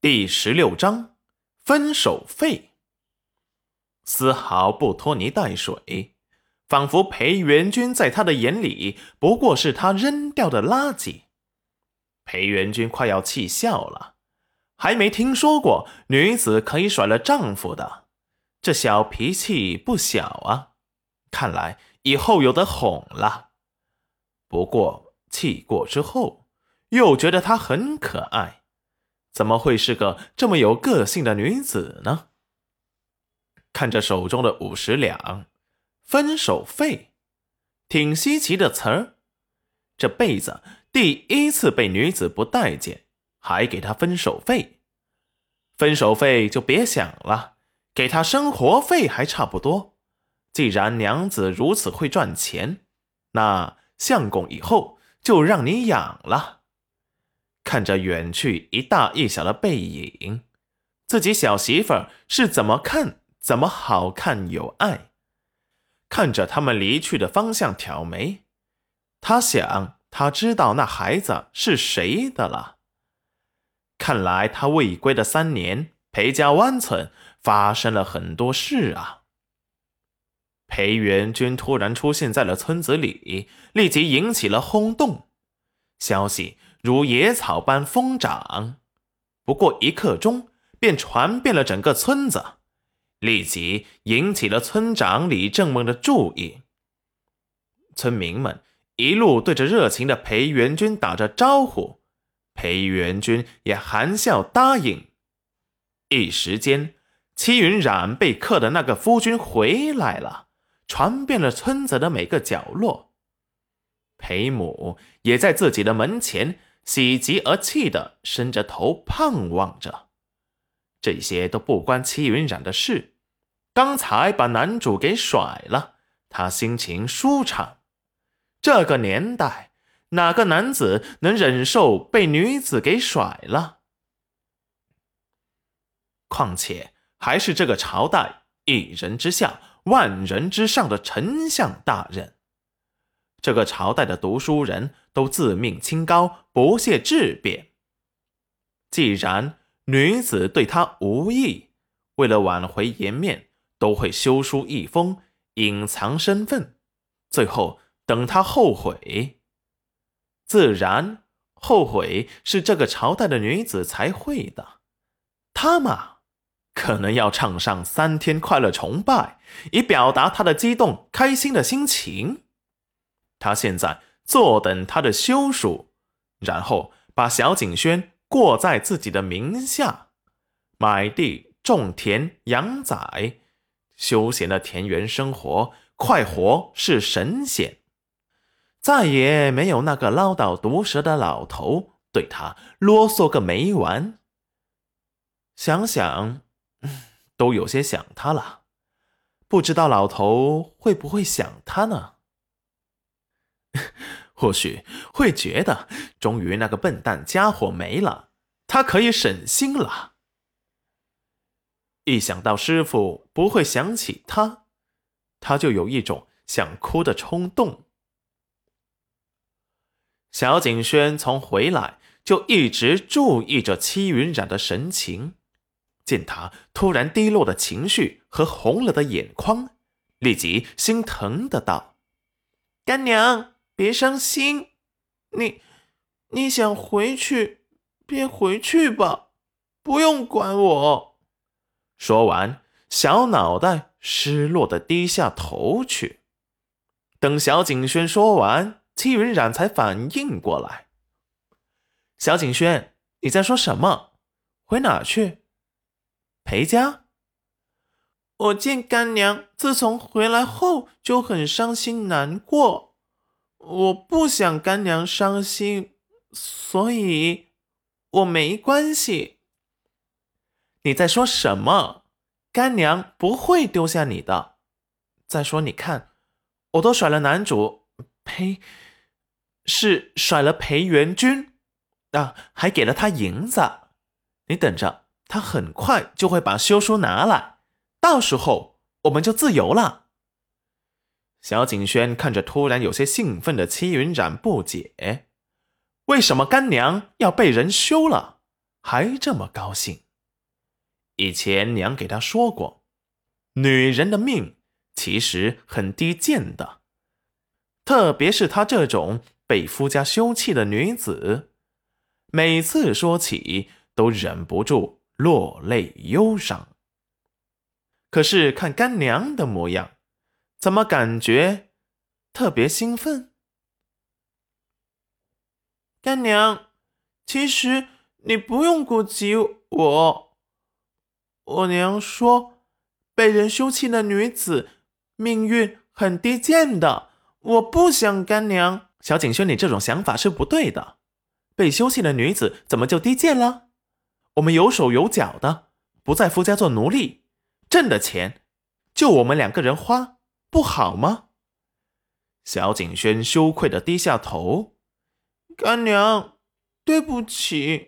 第十六章分手费，丝毫不拖泥带水，仿佛裴元君在他的眼里不过是他扔掉的垃圾。裴元君快要气笑了，还没听说过女子可以甩了丈夫的，这小脾气不小啊！看来以后有的哄了。不过气过之后，又觉得她很可爱，怎么会是个这么有个性的女子呢？看着手中的五十两分手费，挺稀奇的词儿。这辈子第一次被女子不待见，还给她分手费。分手费就别想了，给她生活费还差不多。既然娘子如此会赚钱，那相公以后就让你养了。看着远去一大一小的背影，自己小媳妇儿是怎么看怎么好看有爱。看着他们离去的方向，挑眉。他想，他知道那孩子是谁的了。看来他未归的三年，裴家湾村发生了很多事啊。裴元君突然出现在了村子里，立即引起了轰动，消息如野草般疯长，不过一刻钟便传遍了整个村子，立即引起了村长李正梦的注意。村民们一路对着热情的裴元君打着招呼，裴元君也含笑答应。一时间，戚云染被克的那个夫君回来了。传遍了村子的每个角落，裴母也在自己的门前喜极而泣的伸着头盼望着。这些都不关齐云染的事，刚才把男主给甩了，他心情舒畅。这个年代，哪个男子能忍受被女子给甩了？况且还是这个朝代一人之下。万人之上的丞相大人，这个朝代的读书人都自命清高，不屑质辩。既然女子对他无意，为了挽回颜面，都会修书一封，隐藏身份，最后等他后悔。自然后悔是这个朝代的女子才会的，他嘛。可能要唱上三天快乐崇拜，以表达他的激动、开心的心情。他现在坐等他的休书，然后把小景轩过在自己的名下，买地、种田、养崽，休闲的田园生活，快活是神仙。再也没有那个唠叨毒舌的老头对他啰嗦个没完。想想。都有些想他了，不知道老头会不会想他呢？或许会觉得，终于那个笨蛋家伙没了，他可以省心了。一想到师傅不会想起他，他就有一种想哭的冲动。小景轩从回来就一直注意着戚云染的神情。见他突然低落的情绪和红了的眼眶，立即心疼的道：“干娘，别伤心，你你想回去便回去吧，不用管我。”说完，小脑袋失落的低下头去。等小景轩说完，戚云染才反应过来：“小景轩，你在说什么？回哪去？”裴家，我见干娘自从回来后就很伤心难过，我不想干娘伤心，所以我没关系。你在说什么？干娘不会丢下你的。再说，你看，我都甩了男主，呸，是甩了裴元君，啊，还给了他银子。你等着。他很快就会把休书拿来，到时候我们就自由了。小景轩看着突然有些兴奋的戚云染，不解：为什么干娘要被人休了？还这么高兴。以前娘给他说过，女人的命其实很低贱的，特别是她这种被夫家休弃的女子，每次说起都忍不住落泪忧伤。可是看干娘的模样，怎么感觉特别兴奋？干娘，其实你不用顾及我。我娘说，被人休弃的女子命运很低贱的。我不想干娘。小景轩，你这种想法是不对的。被休弃的女子怎么就低贱了？我们有手有脚的，不在夫家做奴隶，挣的钱就我们两个人花，不好吗？小景轩羞愧的低下头。干娘，对不起。